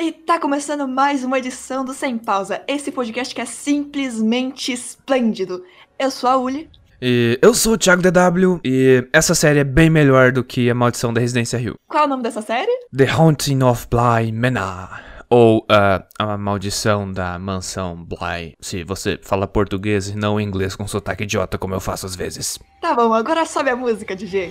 E tá começando mais uma edição do Sem Pausa, esse podcast que é simplesmente esplêndido. Eu sou a Uli. E eu sou o Thiago DW e essa série é bem melhor do que A Maldição da Residência Hill. Qual é o nome dessa série? The Haunting of Bly Manor. Ou uh, A Maldição da Mansão Bly. Se você fala português e não inglês com sotaque idiota como eu faço às vezes. Tá bom, agora sobe a música, DJ.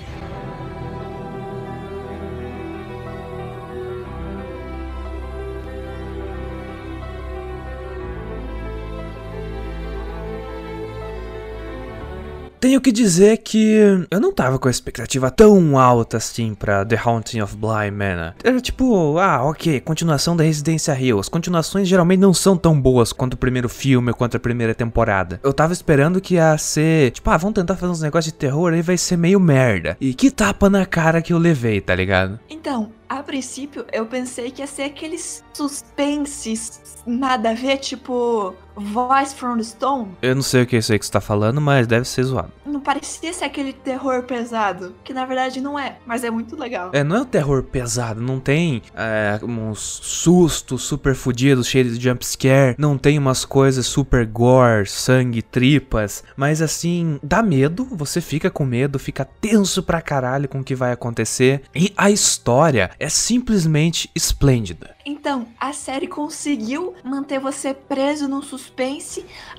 Tenho que dizer que eu não tava com a expectativa tão alta assim pra The Haunting of Bly Manor. Era tipo, ah, ok, continuação da Residência Hill. As continuações geralmente não são tão boas quanto o primeiro filme ou quanto a primeira temporada. Eu tava esperando que ia ser, tipo, ah, vamos tentar fazer uns negócios de terror aí vai ser meio merda. E que tapa na cara que eu levei, tá ligado? Então, a princípio eu pensei que ia ser aqueles suspenses nada a ver, tipo Voice from the Stone. Eu não sei o que é isso aí que você tá falando, mas deve ser zoado. Não parecia ser aquele terror pesado, que na verdade não é, mas é muito legal. É, não é um terror pesado, não tem é, uns sustos super fudidos, cheios de jumpscare, não tem umas coisas super gore, sangue, tripas, mas assim, dá medo, você fica com medo, fica tenso pra caralho com o que vai acontecer, e a história é simplesmente esplêndida. Então, a série conseguiu manter você preso num suspense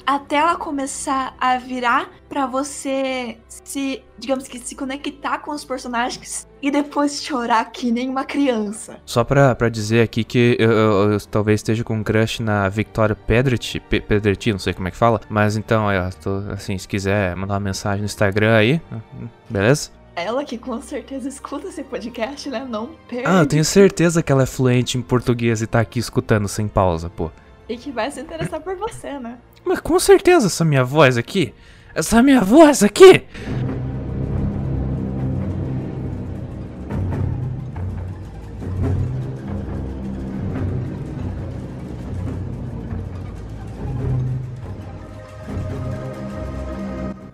até ela começar a virar pra você se, digamos que, se conectar com os personagens e depois chorar que nem uma criança. Só pra, pra dizer aqui que eu, eu, eu talvez esteja com um crush na Victoria Pedretti, Pe- Pedretti, não sei como é que fala, mas então, eu tô, assim, se quiser mandar uma mensagem no Instagram aí, beleza? Ela que com certeza escuta esse podcast, né? Não perde. Ah, eu tenho certeza que ela é fluente em português e tá aqui escutando sem pausa, pô. E que vai se interessar por você, né? Mas com certeza essa minha voz aqui, essa minha voz aqui.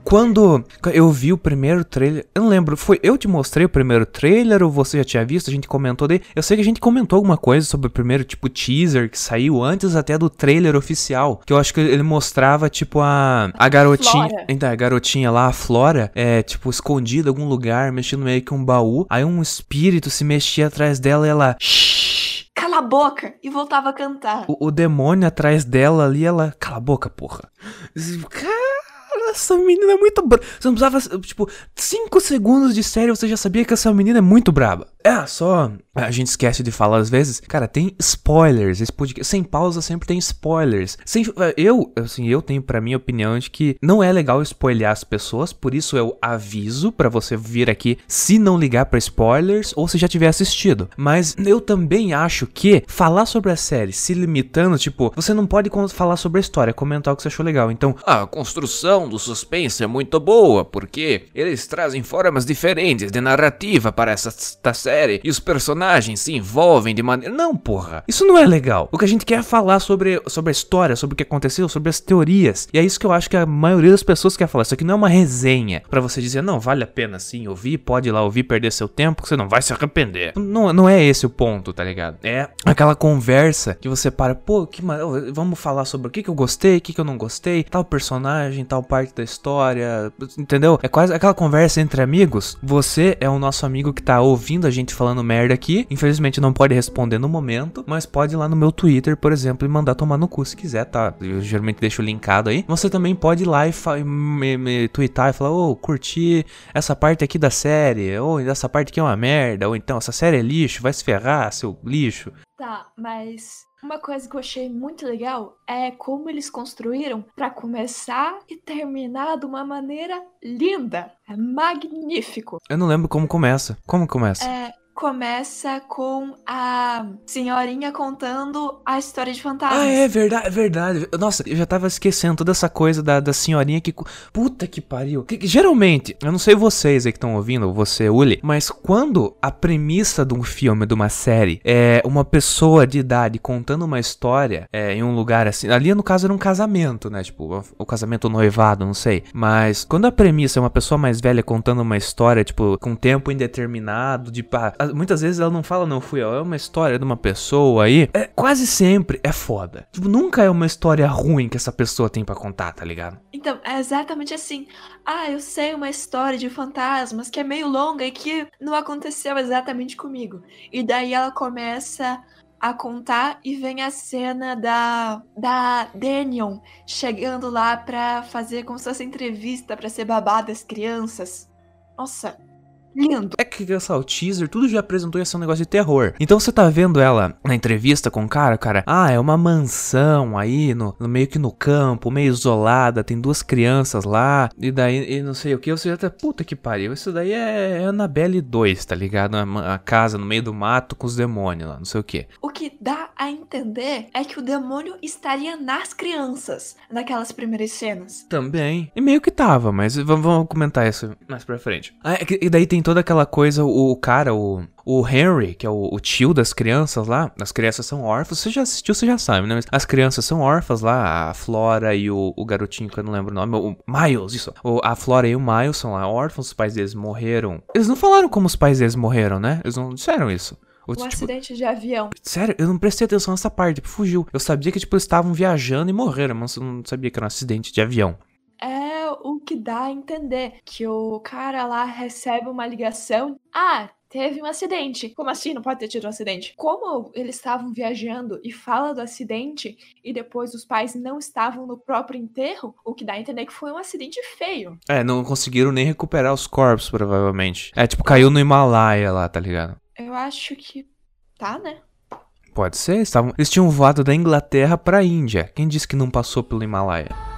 Quando eu vi o primeiro trailer, eu não lembro, foi eu te mostrei o primeiro trailer ou você já tinha visto? A gente comentou dele. Eu sei que a gente comentou alguma coisa sobre o primeiro tipo teaser que saiu antes até do trailer oficial, que eu acho que ele mostrava tipo a a garotinha, Flora. então, a garotinha lá, a Flora, é tipo escondida em algum lugar, mexendo meio que um baú. Aí um espírito se mexia atrás dela e ela. Cala a boca! E voltava a cantar. o, o demônio atrás dela ali, ela. Cala a boca, porra. Cara, essa menina é muito braba. Você não precisava, tipo, 5 segundos de série você já sabia que essa menina é muito braba. É, só. A gente esquece de falar às vezes. Cara, tem spoilers. Esse podcast, sem pausa sempre tem spoilers. Sem, eu, assim, eu tenho pra minha opinião de que não é legal spoiler as pessoas. Por isso eu aviso pra você vir aqui se não ligar pra spoilers ou se já tiver assistido. Mas eu também acho que falar sobre a série se limitando, tipo, você não pode falar sobre a história, comentar o que você achou legal. Então, A construção do suspense é muito boa, porque eles trazem formas diferentes de narrativa para essa, esta série e os personagens se envolvem de maneira. Não, porra. Isso não é legal. O que a gente quer é falar sobre, sobre a história, sobre o que aconteceu, sobre as teorias. E é isso que eu acho que a maioria das pessoas quer falar. Isso aqui não é uma resenha pra você dizer, não, vale a pena sim ouvir, pode ir lá ouvir, perder seu tempo, que você não vai se arrepender. Não, não é esse o ponto, tá ligado? É aquela conversa que você para, pô, que vamos falar sobre o que, que eu gostei, o que, que eu não gostei, tal personagem, tal parte da história, entendeu? É quase aquela conversa entre amigos. Você é o nosso amigo que tá ouvindo a gente falando merda aqui. Infelizmente não pode responder no momento, mas pode ir lá no meu Twitter, por exemplo, e mandar tomar no cu se quiser, tá? Eu geralmente deixo linkado aí. Você também pode ir lá e me, me twittar e falar, ô, curti essa parte aqui da série, ou essa parte aqui é uma merda, ou então essa série é lixo, vai se ferrar, seu lixo. Tá, mas uma coisa que eu achei muito legal é como eles construíram pra começar e terminar de uma maneira linda. É magnífico. Eu não lembro como começa. Como começa? É, começa com a senhorinha contando a história de fantasmas. Ah, é verdade, é verdade. Nossa, eu já tava esquecendo toda essa coisa da, da senhorinha que. Puta que pariu. Que- que geralmente, eu não sei vocês aí que estão ouvindo, você, Uli, mas quando a premissa de um filme, de uma série, é uma pessoa de idade contando uma história é, em um lugar assim. Ali, no caso, era um casamento, né? Tipo, o casamento noivado, não sei. Mas quando a premissa é uma pessoa mais velha contando uma história, tipo, com tempo indeterminado, de. pá, muitas vezes ela não fala, não fui eu, é uma história de uma pessoa aí. É, quase sempre é foda. Tipo, nunca é uma história ruim que essa pessoa tem para contar, tá ligado? Então, é exatamente assim. Ah, eu sei uma história de fantasmas que é meio longa e que não aconteceu exatamente comigo. E daí ela começa a contar e vem a cena da da Daniel chegando lá pra fazer como se fosse entrevista pra ser babá das crianças. Nossa, lindo. É que essa, o teaser, tudo já apresentou ia ser um negócio de terror. Então você tá vendo ela na entrevista com o cara, cara, ah, é uma mansão aí, no, no meio que no campo, meio isolada, tem duas crianças lá, e daí, e não sei o que, você já tá, puta que pariu, isso daí é, é Annabelle 2, tá ligado? A, a, casa no meio do mato com os demônios lá, não sei o que. O que dá a entender é que o demônio estaria nas crianças, naquelas primeiras cenas. Também. E meio que tava, mas vamos, vamos comentar isso mais pra frente. Ah, é e daí tem toda aquela coisa, o cara, o, o Henry, que é o, o, tio das crianças lá, as crianças são órfãs, você já assistiu, você já sabe, né? Mas as crianças são órfãs lá, a Flora e o, o garotinho que eu não lembro o nome, o Miles, isso. O, a Flora e o Miles são lá órfãos, os pais deles morreram. Eles não falaram como os pais deles morreram, né? Eles não disseram isso. O, tipo, acidente de avião. Sério, eu não prestei atenção nessa parte, tipo, fugiu. Eu sabia que, tipo, eles estavam viajando e morreram, mas eu não sabia que era um acidente de avião o que dá a entender que o cara lá recebe uma ligação. Ah, teve um acidente. Como assim? Não pode ter tido um acidente. Como eles estavam viajando e fala do acidente e depois os pais não estavam no próprio enterro, o que dá a entender que foi um acidente feio. É, não conseguiram nem recuperar os corpos, provavelmente. É, tipo, caiu no Himalaia lá, tá ligado? Eu acho que tá, né? Pode ser, eles, tavam... eles tinham voado da Inglaterra pra Índia. Quem disse que não passou pelo Himalaia?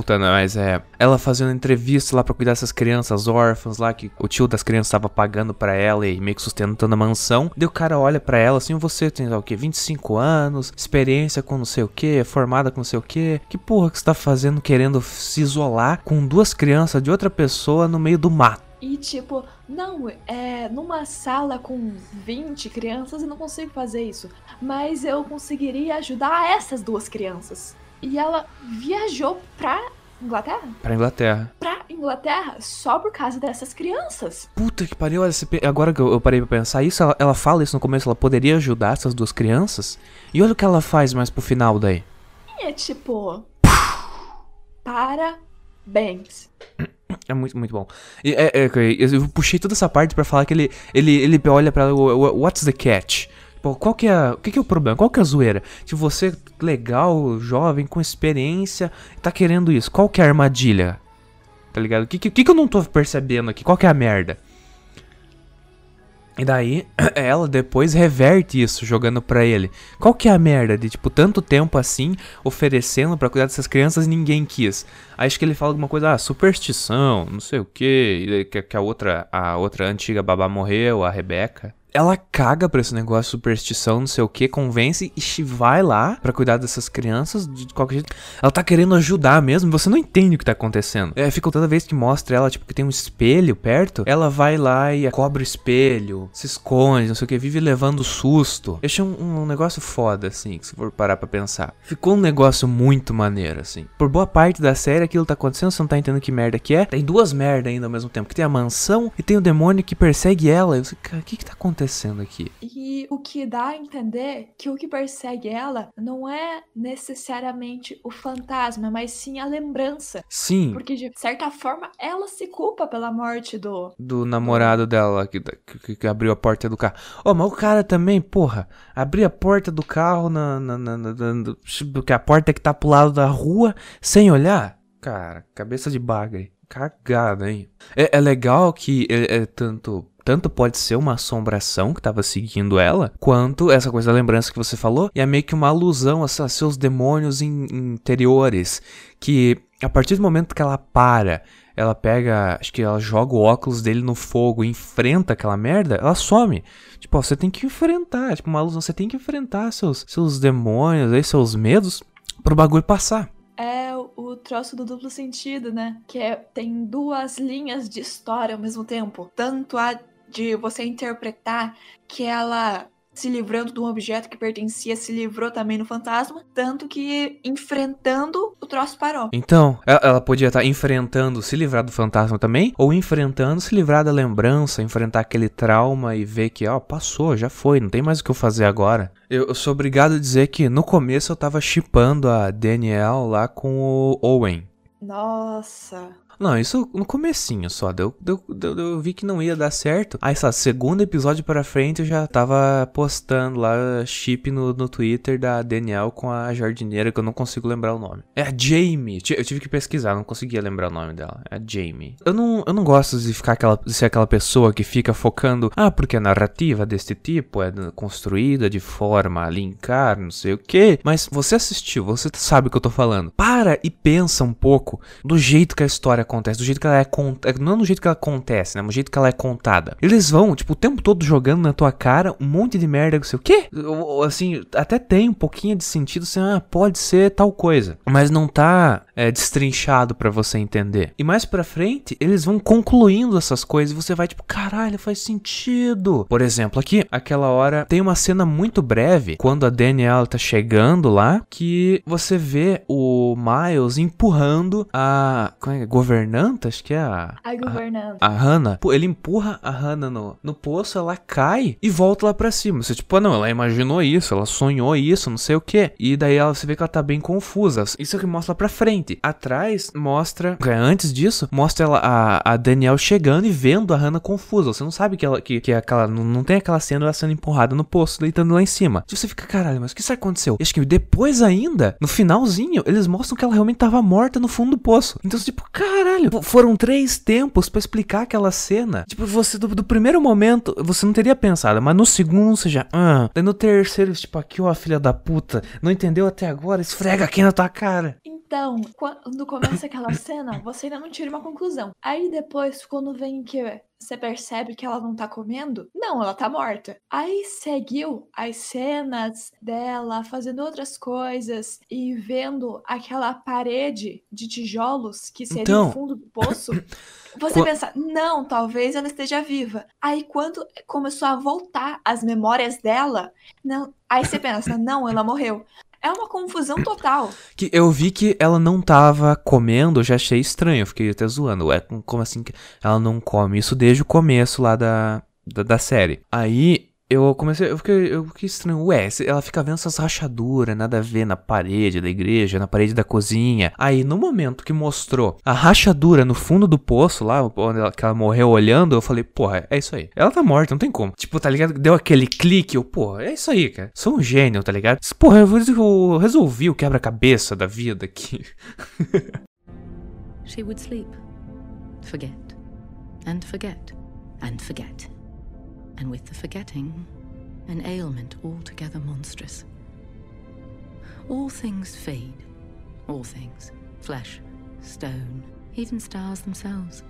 Voltando, mas é. Ela fazendo entrevista lá pra cuidar dessas crianças órfãs lá, que o tio das crianças tava pagando para ela e meio que sustentando a mansão. Daí o cara olha para ela assim: você tem o quê? 25 anos, experiência com não sei o que, formada com não sei o que. Que porra que você tá fazendo querendo se isolar com duas crianças de outra pessoa no meio do mato? E tipo, não, é numa sala com 20 crianças eu não consigo fazer isso. Mas eu conseguiria ajudar essas duas crianças. E ela viajou pra Inglaterra? Pra Inglaterra. Pra Inglaterra só por causa dessas crianças. Puta que pariu, agora que eu parei pra pensar isso, ela, ela fala isso no começo, ela poderia ajudar essas duas crianças. E olha o que ela faz mais pro final daí. E é tipo. Parabéns. É muito, muito bom. E, é, é, eu puxei toda essa parte para falar que ele, ele, ele olha pra ela, what's the catch? Pô, qual que é, o que, que é o problema? Qual que é a zoeira? Se você legal, jovem, com experiência, tá querendo isso, qual que é a armadilha? Tá ligado? O que, que, que eu não tô percebendo aqui? Qual que é a merda? E daí, ela depois reverte isso, jogando pra ele. Qual que é a merda de, tipo, tanto tempo assim, oferecendo para cuidar dessas crianças e ninguém quis? Acho que ele fala alguma coisa, ah, superstição, não sei o quê, que, que a outra, a outra antiga babá morreu, a Rebeca ela caga pra esse negócio superstição, não sei o que, convence e vai lá para cuidar dessas crianças de qualquer jeito. Ela tá querendo ajudar mesmo, você não entende o que tá acontecendo. É, fica toda vez que mostra ela, tipo, que tem um espelho perto, ela vai lá e cobra o espelho, se esconde, não sei o que, vive levando susto. Deixa um, um negócio foda, assim, se for parar pra pensar. Ficou um negócio muito maneiro, assim. Por boa parte da série, aquilo tá acontecendo, você não tá entendendo que merda que é. Tem duas merdas ainda ao mesmo tempo, que tem a mansão e tem o demônio que persegue ela. Eu sei, cara, o que que tá acontecendo? aqui? E o que dá a entender que o que persegue ela não é necessariamente o fantasma, mas sim a lembrança. Sim. Porque de certa forma ela se culpa pela morte do. Do namorado dela que, que, que abriu a porta do carro. Oh, mas o cara também, porra, abriu a porta do carro na, na, na, na, na que a porta que tá pro lado da rua sem olhar. Cara, cabeça de bagre. Cagada, hein? É, é legal que é, é tanto tanto pode ser uma assombração que estava seguindo ela, quanto essa coisa da lembrança que você falou, e é meio que uma alusão a, seus demônios in interiores, que a partir do momento que ela para ela pega, acho que ela joga o óculos dele no fogo e enfrenta aquela merda, ela some. Tipo, ó, você tem que enfrentar, tipo, uma luz, você tem que enfrentar seus, seus demônios, aí, seus medos pro bagulho passar. É o troço do duplo sentido, né? Que é, tem duas linhas de história ao mesmo tempo. Tanto a de você interpretar que ela se livrando de um objeto que pertencia, se livrou também no fantasma, tanto que enfrentando o troço parou. Então, ela podia estar enfrentando se livrar do fantasma também, ou enfrentando se livrar da lembrança, enfrentar aquele trauma e ver que, ó, passou, já foi, não tem mais o que eu fazer agora. Eu, eu sou obrigado a dizer que no começo eu tava chipando a Danielle lá com o Owen. Nossa. Não, isso no comecinho só. Deu, deu, deu, eu vi que não ia dar certo. Aí, sabe, segundo episódio pra frente eu já tava postando lá chip no, no Twitter da Daniel com a jardineira que eu não consigo lembrar o nome. É a Jamie. Eu tive que pesquisar, não conseguia lembrar o nome dela. É a Jamie. Eu não, eu não gosto de ficar aquela, de ser aquela pessoa que fica focando, ah, porque a narrativa deste tipo é construída de forma a linkar, não sei o que. Mas você assistiu, você sabe o que eu tô falando. Para e pensa um pouco do jeito que a história acontece, do jeito que ela é contada. Não do jeito que ela acontece, né? Mas do jeito que ela é contada. Eles vão, tipo, o tempo todo jogando na tua cara um monte de merda, não sei o quê. Assim, até tem um pouquinho de sentido, assim, ah, pode ser tal coisa. Mas não tá é, destrinchado para você entender. E mais pra frente, eles vão concluindo essas coisas e você vai, tipo, caralho, faz sentido. Por exemplo, aqui, aquela hora, tem uma cena muito breve, quando a Danielle tá chegando lá, que você vê o Miles empurrando a. Como é? Governanta governanta, acho que é a. A governanta. A, a Hannah. Ele empurra a Hannah no, no poço, ela cai e volta lá pra cima. Você, tipo, ah, não, ela imaginou isso, ela sonhou isso, não sei o que. E daí ela, você vê que ela tá bem confusa. Isso é que mostra pra frente. Atrás mostra. Antes disso, mostra ela, a, a Daniel chegando e vendo a Hannah confusa. Você não sabe que ela que, que é aquela. Não, não tem aquela cena ela sendo empurrada no poço, deitando lá em cima. E você fica, caralho, mas o que isso aconteceu? E acho que depois ainda, no finalzinho, eles mostram que ela realmente tava morta no fundo do poço. Então, tipo, caralho caralho, foram três tempos para explicar aquela cena. Tipo, você do, do, primeiro momento, você não teria pensado, mas no segundo você já. Ah. Daí no terceiro, tipo, aqui, ó, filha da puta, não entendeu até agora? Esfrega aqui na tua cara. Então, quando começa aquela cena, você ainda não tira uma conclusão. Aí depois, quando vem que você percebe que ela não tá comendo? Não, ela tá morta. Aí seguiu as cenas dela fazendo outras coisas e vendo aquela parede de tijolos que seria então... o fundo do poço. Você pensa, não, talvez ela esteja viva. Aí quando começou a voltar as memórias dela, não, aí você pensa, não, ela morreu. É uma confusão total. Que eu vi que ela não tava comendo, eu já achei estranho, fiquei até zoando. É como assim ela não come? Isso desde o começo lá da, da, da série. Aí eu comecei, eu fiquei, eu fiquei estranho. Ué, ela fica vendo essas rachaduras, nada a ver na parede da igreja, na parede da cozinha. Aí, no momento que mostrou a rachadura no fundo do poço, lá, onde ela, que ela morreu olhando, eu falei, porra, é isso aí. Ela tá morta, não tem como. Tipo, tá ligado? Deu aquele clique, eu, porra, é isso aí, cara. Sou um gênio, tá ligado? Porra, eu, eu resolvi o quebra-cabeça da vida aqui. She would sleep, forget, and forget, and forget. And with the forgetting, an ailment altogether monstrous. All things fade, all things, flesh, stone, even stars themselves.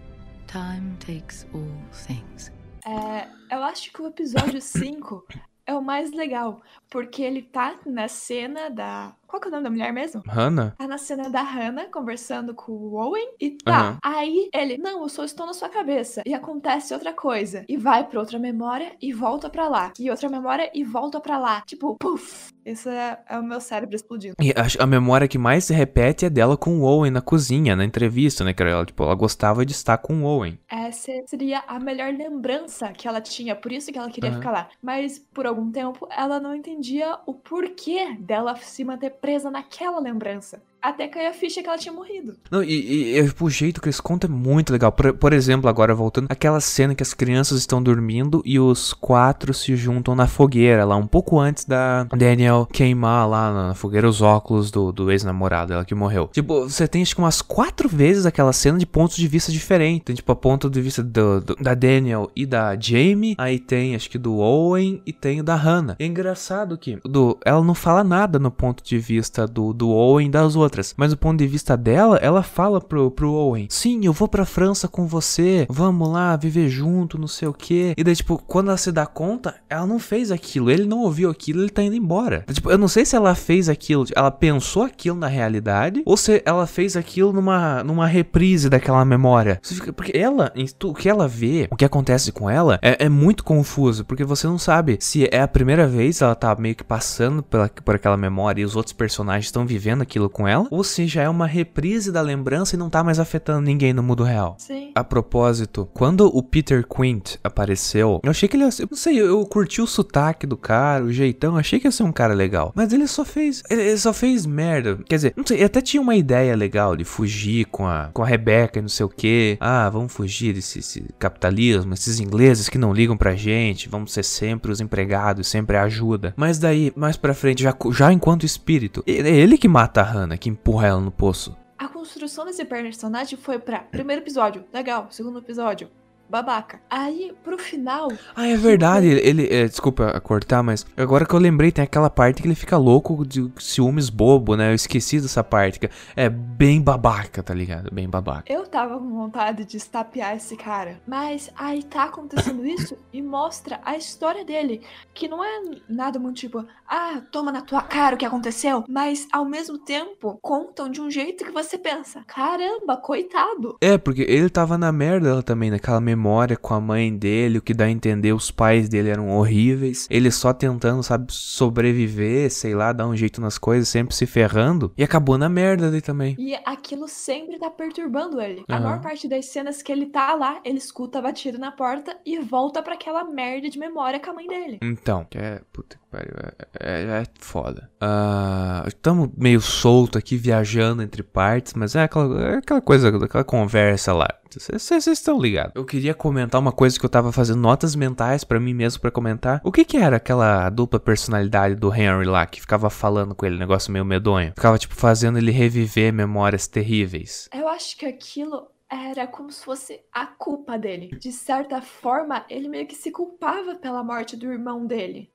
Time takes all things. É, eu acho que o episódio 5 é o mais legal, porque ele tá na cena da qual que é o nome da mulher mesmo? Hannah? Tá na cena da Hannah conversando com o Owen. E tá. Uhum. Aí ele, não, eu só estou na sua cabeça. E acontece outra coisa. E vai pra outra memória e volta pra lá. E outra memória e volta pra lá. Tipo, puf. Isso é, é o meu cérebro explodindo. E a, a, memória que mais se repete é dela com o Owen na cozinha, na entrevista, né? Que ela, tipo, ela gostava de estar com o Owen. Essa seria a melhor lembrança que ela tinha. Por isso que ela queria uhum. ficar lá. Mas por algum tempo ela não entendia o porquê dela se manter presa naquela lembrança até cair a ficha que ela tinha morrido. Não, e, e, o jeito que eles contam é muito legal. Por, por, exemplo, agora voltando, aquela cena que as crianças estão dormindo e os quatro se juntam na fogueira lá, um pouco antes da Daniel queimar lá na fogueira os óculos do, do ex-namorado, ela que morreu. Tipo, você tem acho que umas quatro vezes aquela cena de pontos de vista diferentes. Tem, tipo, a ponto de vista do, do, da Daniel e da Jamie, aí tem acho que do Owen e tem o da Hannah. É engraçado que do, ela não fala nada no ponto de vista do, do Owen das outras outras. Mas do ponto de vista dela, ela fala pro, pro Owen: Sim, eu vou pra França com você, vamos lá viver junto, não sei o que. E daí, tipo, quando ela se dá conta, ela não fez aquilo, ele não ouviu aquilo, ele tá indo embora. Tipo, eu não sei se ela fez aquilo, ela pensou aquilo na realidade, ou se ela fez aquilo numa, numa reprise daquela memória. Porque ela, o que ela vê, o que acontece com ela, é, é muito confuso, porque você não sabe se é a primeira vez ela tá meio que passando pela, por aquela memória e os outros personagens estão vivendo aquilo com ela, ou se já é uma reprise da lembrança e não tá mais afetando ninguém no mundo real. Sim. A propósito, quando o Peter Quint apareceu, eu achei que ele ia ser, não sei, eu curti o sotaque do cara, o jeitão, achei que ia ser um cara legal. Mas ele só fez, ele só fez merda. Quer dizer, não sei, até tinha uma ideia legal de fugir com a, com a Rebecca e não sei o que. Ah, vamos fugir desse, desse capitalismo, esses ingleses que não ligam pra gente, vamos ser sempre os empregados, sempre a ajuda. Mas daí, mais pra frente, já, já enquanto espírito, é ele que mata a Hannah, que empurra ela no poço. A construção desse personagem foi pra primeiro episódio, legal, segundo episódio, babaca. Aí, pro final. Ah, é verdade. Ele, ele é, desculpa cortar, mas agora que eu lembrei, tem aquela parte que ele fica louco de ciúmes bobo, né? Eu esqueci dessa parte. Que é bem babaca, tá ligado? Bem babaca. Eu tava com vontade de estapear esse cara. Mas aí tá acontecendo isso e mostra a história dele. Que não é nada muito tipo, ah, toma na tua cara o que aconteceu. Mas ao mesmo tempo, contam de um jeito que você pensa: caramba, coitado. É, porque ele tava na merda também, naquela memória memória com a mãe dele, o que dá a entender os pais dele eram horríveis. Ele só tentando, sabe, sobreviver, sei lá, dar um jeito nas coisas, sempre se ferrando. E acabou na merda ali também. E aquilo sempre tá perturbando ele. Uhum. A maior parte das cenas que ele tá lá, ele escuta a batida na porta e volta para aquela merda de memória com a mãe dele. Então, é. Puta que É, é, é foda. Uh, estamos meio solto aqui, viajando entre partes, mas é aquela, é aquela coisa, aquela conversa lá. Vocês estão ligados. Eu queria comentar uma coisa que eu tava fazendo notas mentais para mim mesmo para comentar. O que que era aquela dupla personalidade do Henry lá que ficava falando com ele, negócio meio medonho? Ficava tipo fazendo ele reviver memórias terríveis. Eu acho que aquilo era como se fosse a culpa dele. De certa forma, ele meio que se culpava pela morte do irmão dele.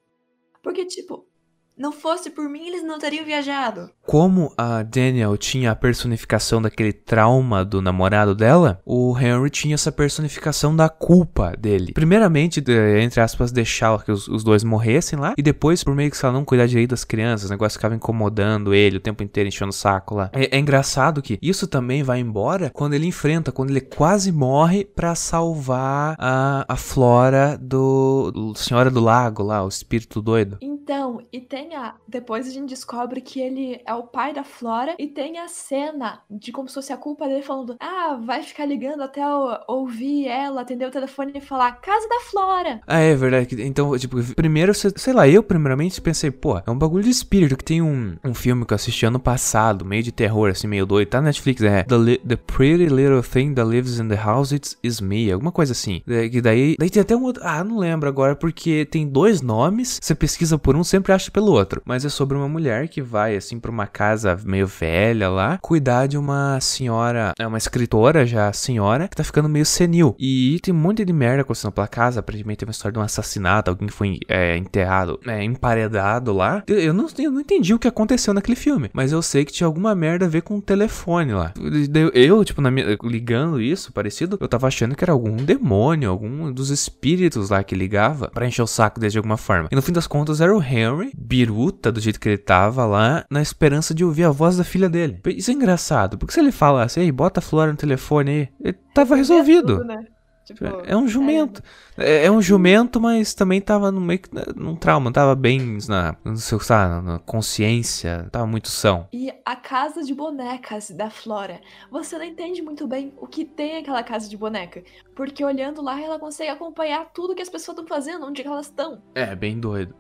Porque tipo, não fosse por mim, eles não teriam viajado. Como a Daniel tinha a personificação daquele trauma do namorado dela, o Henry tinha essa personificação da culpa dele. Primeiramente, entre aspas, deixar que os, os dois morressem lá, e depois, por meio que se ela não cuidar direito das crianças, o negócio ficava incomodando ele o tempo inteiro, enchendo o saco lá. É, é engraçado que isso também vai embora quando ele enfrenta, quando ele quase morre para salvar a, a Flora do, do Senhora do Lago lá, o espírito doido. Então, e tem tem a. Depois a gente descobre que ele é o pai da Flora. E tem a cena de como se fosse a culpa dele falando: Ah, vai ficar ligando até ouvir ela, atender o telefone e falar: Casa da Flora. Ah, é verdade. Então, tipo, primeiro, sei lá, eu primeiramente pensei: Pô, é um bagulho de espírito. Que tem um, um filme que eu assisti ano passado, meio de terror, assim, meio doido. Tá na Netflix, é The, the Pretty Little Thing That Lives in the House It's Is Me. Alguma coisa assim. Que daí, daí tem até um outro. Ah, não lembro agora, porque tem dois nomes. Você pesquisa por um, sempre acha pelo outro. Mas é sobre uma mulher que vai, assim, pra uma casa meio velha lá, cuidar de uma senhora, é uma escritora já, senhora, que tá ficando meio senil. E tem um monte de merda acontecendo pela casa. Aparentemente tem uma história de um assassinato, alguém foi é, enterrado, é, emparedado lá. Eu, eu, não, eu não entendi o que aconteceu naquele filme, mas eu sei que tinha alguma merda a ver com o telefone lá. Eu, eu tipo, minha, ligando isso, parecido, eu tava achando que era algum demônio, algum dos espíritos lá que ligava para encher o saco de alguma forma. E no fim das contas era o Henry, biruta do jeito que ele tava lá, na esperança de ouvir a voz da filha dele. Isso é engraçado, porque se ele falasse, ei, bota a Flora no telefone aí, ele tava resolvido. Tudo, né? Tipo, é um jumento. É... é, um jumento, mas também tava no meio né, num trauma, tava bem na, no seu, sabe, na consciência, tava muito são. E a casa de bonecas da Flora, você não entende muito bem o que tem aquela casa de boneca, porque olhando lá ela consegue acompanhar tudo que as pessoas estão fazendo, onde elas estão. É, bem doido.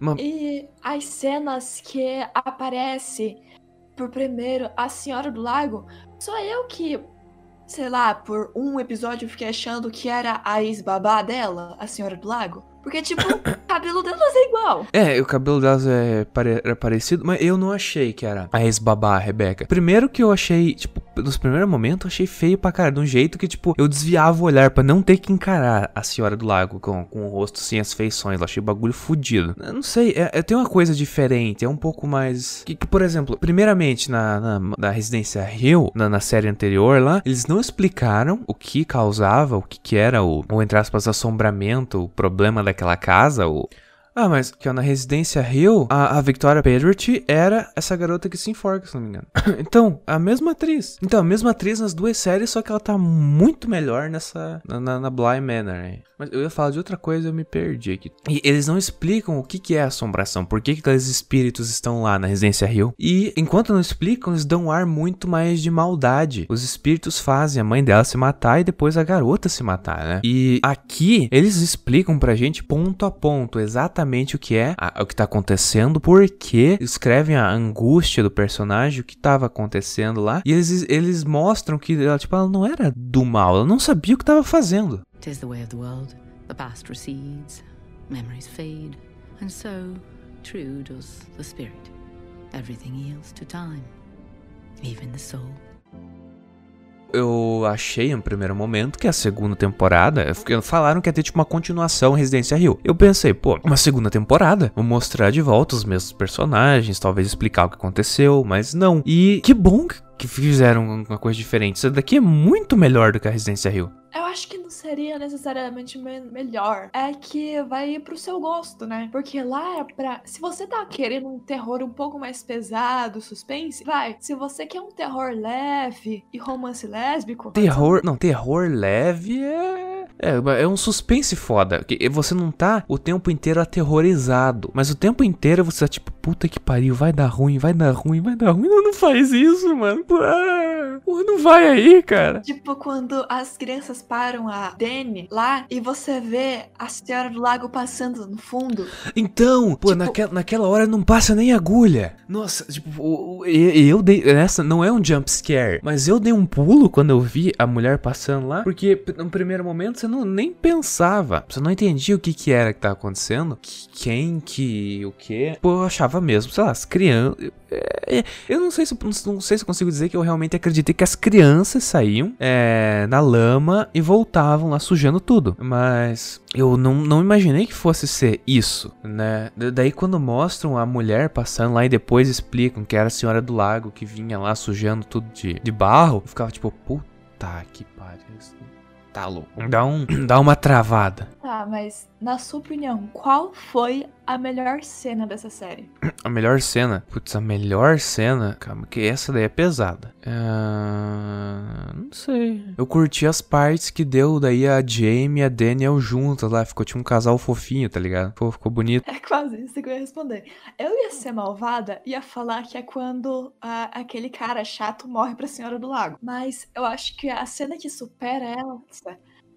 Uma... E as cenas que aparece por primeiro a Senhora do Lago, só eu que sei lá, por um episódio fiquei achando que era a ex-babá dela, a Senhora do Lago. Porque, tipo, cabelo delas é igual. É, o cabelo delas é pare- parecido, mas eu não achei que era a ex-babá, a Rebeca. Primeiro que eu achei, tipo, nos primeiros momentos eu achei feio pra cara, de um jeito que, tipo, eu desviava o olhar pra não ter que encarar a Senhora do Lago com, com o rosto sem as feições. Eu achei o bagulho fudido. Eu não sei, é, é- tem uma coisa diferente, é um pouco mais... Que, que, por exemplo, primeiramente na, na, na Residência Hill, na, na série anterior lá, eles não explicaram o que causava, o que que era o, o entre aspas, assombramento, o problema daquela casa, o... Ah, mas que na Residência Hill, a, a Victoria Pedretti era essa garota que se enforca, se não me engano. então, a mesma atriz. Então, a mesma atriz nas duas séries, só que ela tá muito melhor nessa. na, na, na Bly Manor, né? Mas eu ia falar de outra coisa, eu me perdi aqui. E eles não explicam o que, que é assombração, por que, que aqueles espíritos estão lá na Residência Hill. E enquanto não explicam, eles dão um ar muito mais de maldade. Os espíritos fazem a mãe dela se matar e depois a garota se matar, né? E aqui eles explicam pra gente ponto a ponto exatamente o que é, a- o que tá acontecendo, por que escrevem a angústia do personagem, o que tava acontecendo lá. E eles, eles mostram que ela, tipo, ela não era do mal, ela não sabia o que tava fazendo. Tis the way of the world. The past recedes, memories fade, and so, true does the spirit. Everything yields to time, even the soul. Eu achei no primeiro momento que a segunda temporada. Falaram que ia ter tipo uma continuação Residência Rio. Eu pensei, pô, uma segunda temporada. Vou mostrar de volta os mesmos personagens, talvez explicar o que aconteceu, mas não. E que bom que- que fizeram uma coisa diferente. Isso daqui é muito melhor do que a Residência Rio. Eu acho que não seria necessariamente me- melhor. É que vai ir pro seu gosto, né? Porque lá é pra. Se você tá querendo um terror um pouco mais pesado, suspense, vai. Se você quer um terror leve e romance lésbico. Terror. Não, terror leve é. É, é um suspense foda. que Você não tá o tempo inteiro aterrorizado. Mas o tempo inteiro você tá tipo, puta que pariu, vai dar ruim, vai dar ruim, vai dar ruim. Não, não faz isso, mano. Ah, não vai aí, cara. Tipo, quando as crianças param a Danny lá e você vê a Senhora do Lago passando no fundo. Então, pô, Tipo- naquela, naquela hora não passa nem agulha. Nossa, tipo, o- o- e- eu dei. Essa não é um jump scare, mas eu dei um pulo quando eu vi a mulher passando lá. Porque no primeiro momento você não nem pensava. Você não entendia o que que era que tava acontecendo. que- Quem, que, o que. Pô, eu achava mesmo, sei lá, as crianças. é, eu não sei se não sei se eu consigo dizer que eu realmente acreditei que as crianças saíam é, na lama e voltavam lá sujando tudo. Mas eu não, não imaginei que fosse ser isso, né? Da- Daí quando mostram a mulher passando lá e depois explicam que era a senhora do lago que vinha lá sujando tudo de, de barro, eu ficava tipo, puta que pariu. Tá louco. Dá, um, dá uma travada. Tá, mas na sua opinião, qual foi a melhor cena dessa série? A melhor cena. Putz, a melhor cena. Calma, que essa daí é pesada. Ah, não sei. Eu curti as partes que deu daí a Jamie e a Daniel juntas lá. Ficou tipo um casal fofinho, tá ligado? Pô, ficou bonito. É quase isso que eu ia responder. Eu ia ser malvada ia falar que é quando ah, aquele cara chato morre pra Senhora do Lago. Mas eu acho que a cena que supera ela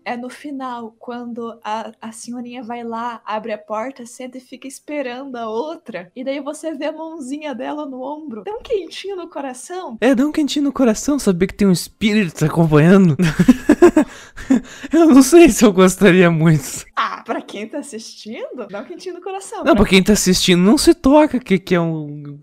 é no final, quando a, a senhorinha vai lá, abre a porta, senta e fica esperando a outra. E daí você vê a mãozinha dela no ombro. Tão quentinho no coração. É, dá um quentinho no coração saber que tem um espírito te acompanhando. eu não sei se eu gostaria muito. Ah, pra quem tá assistindo, dá um quentinho no coração. Não, Pra pra quem tá assistindo, não se toca que, que é um.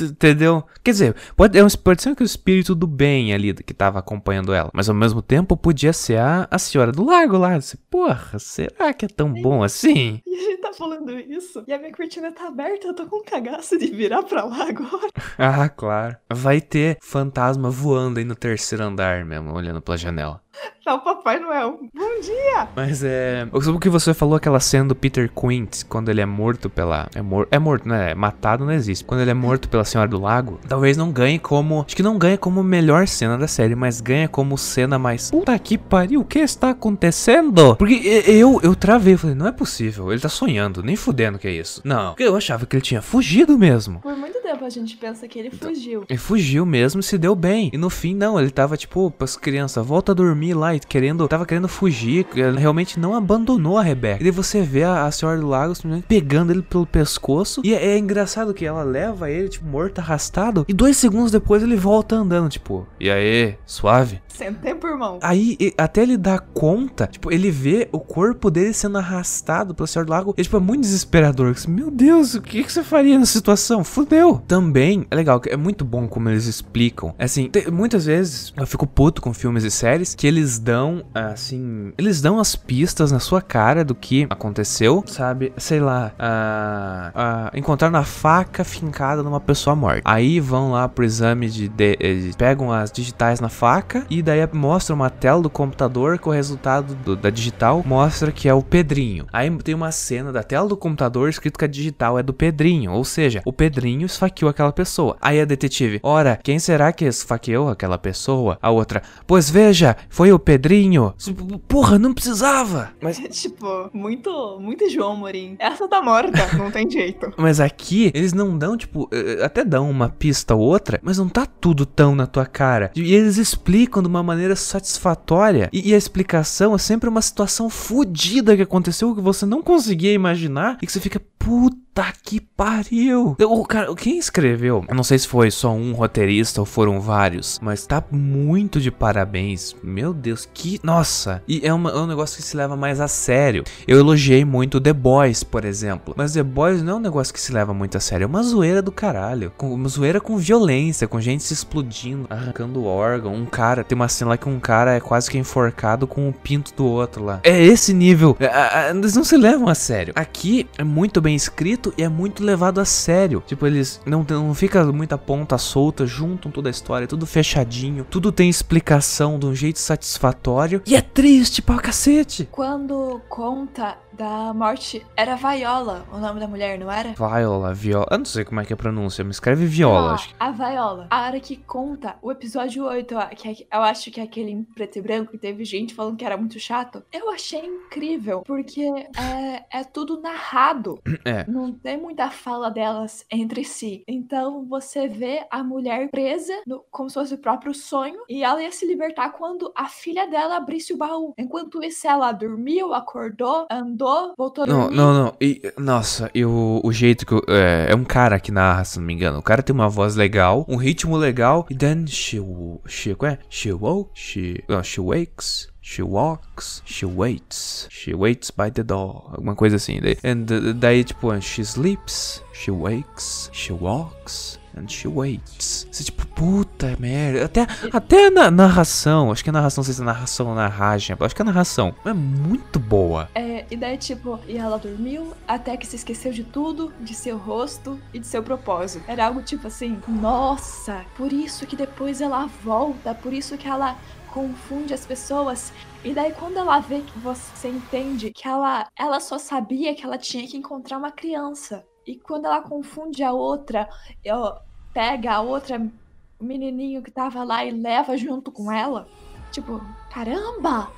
Entendeu? Quer dizer, pode, é um, pode ser que o espírito do bem ali que tava acompanhando ela. Mas ao mesmo tempo podia ser a, a senhora do lago lá. Você, Porra, será que é tão bom assim? E a gente tá falando isso. E a minha cortina tá aberta, eu tô com um cagaço de virar pra lá agora. Ah, claro. Vai ter fantasma voando aí no terceiro andar mesmo, olhando pela janela. Tá o Papai Noel. Bom dia! Mas é. O que você falou, aquela cena do Peter Quint, quando ele é morto pela. É, mor... é morto, né? Matado não existe. Quando ele é morto pela Senhora do Lago, talvez não ganhe como. Acho que não ganha como melhor cena da série, mas ganha como cena mais. Puta que pariu, o que está acontecendo? Porque eu, eu travei, falei, não é possível, ele tá sonhando, nem fudendo que é isso. Não, porque eu achava que ele tinha fugido mesmo. Muito tempo a gente pensa que ele fugiu. Ele fugiu mesmo e se deu bem. E no fim, não, ele tava tipo, pras crianças, volta a dormir lá e querendo, tava querendo fugir, ela realmente não abandonou a Rebeca. E daí você vê a, a Senhora do Lago pegando ele pelo pescoço. E é, é engraçado que ela leva ele, tipo, morto, arrastado. E dois segundos depois ele volta andando, tipo, e aí, suave? Sem tempo, irmão. Aí, e- até ele dar conta, tipo, ele vê o corpo dele sendo arrastado pelo Senhor do Lago. E, tipo, é muito desesperador. Meu Deus, o que, que você faria nessa situação? Fudeu. Também, é legal, é muito bom como eles explicam. Assim, tem- muitas vezes eu fico puto com filmes e séries que eles dão, assim, eles dão as pistas na sua cara do que aconteceu, sabe? Sei lá, ah, ah, encontraram a faca fincada numa pessoa morta. Aí vão lá pro exame de, de- eh, pegam as digitais na faca e daí mostra uma tela do computador com o resultado do- da digital mostra que é o Pedrinho. Aí tem uma cena da tela do computador escrito que a digital é do Pedrinho, ou seja, o Pedrinho esfaqueou aquela pessoa. Aí a detetive, ora, quem será que esfaqueou aquela pessoa? A outra, pois veja, foi o Pedrinho. Porra, não precisava. Mas tipo, muito, muito João Morim. Essa tá morta, não tem jeito. Mas aqui, eles não dão, tipo, eh, até dão uma pista ou outra, mas não tá tudo tão na tua cara. E eles explicam de uma maneira satisfatória. E, e a explicação é sempre uma situação fodida que aconteceu que você não conseguia imaginar e que você fica, puta que pariu. O cara, quem escreveu? Eu não sei se foi só um roteirista ou foram vários, mas tá muito de parabéns. Meu Deus, que. Nossa! E é, uma- é um negócio que se leva mais a sério. Eu elogiei muito The Boys, por exemplo. Mas The Boys não é um negócio que se leva muito a sério. É uma zoeira do caralho. Com, uma zoeira com violência, com gente se explodindo, arrancando órgão. Um cara, tem uma cena lá que um cara é quase que enforcado com o pinto do outro lá. É esse nível. É, é, eles não se levam a sério. Aqui é muito bem escrito e é muito levado a sério. Tipo, eles não, não fica muita ponta solta, juntam toda a história, tudo fechadinho. Tudo tem explicação de um jeito satisfatório. E é triste pra cacete. Quando conta da morte, era Viola o nome da mulher, não era? Viola, Viola. Eu não sei como é que é a pronúncia, me escreve Viola. Ah, acho que- A Viola. A hora que conta o episódio 8, ó, que é- eu acho que é aquele em preto e branco que teve gente falando que era muito chato. Eu achei incrível, porque é, é tudo narrado. É. Não tem muita fala delas entre si. Então você vê a mulher presa no- como se fosse o próprio sonho e ela ia se libertar quando a filha dela abrisse o baú. Enquanto isso, ela dormiu, acordou, andou, voltou a Não, dormir. não, não. E, nossa, e o, o jeito que. eu- É, é um cara que narra, se não me engano. O cara tem uma voz legal, um ritmo legal. E then she. She. Qual é? She woke. She. Não, she wakes. She walks, she waits, she waits by the door, alguma coisa assim. And, daí tipo, she sleeps, she wakes, she walks, and she waits. Você tipo, puta merda. Até, até na narração, acho que a narração, não sei se é narração ou narragem, acho que a narração é muito boa. É, e daí, tipo, e ela dormiu até que se esqueceu de tudo, de seu rosto e de seu propósito. Era algo tipo assim, nossa, por isso que depois ela volta, por isso que ela confunde as pessoas. E daí quando ela vê que você entende que ela, ela só sabia que ela tinha que encontrar uma criança. E quando ela confunde a outra, eu, pega a outra menininho que tava lá e leva junto com ela. Tipo, caramba!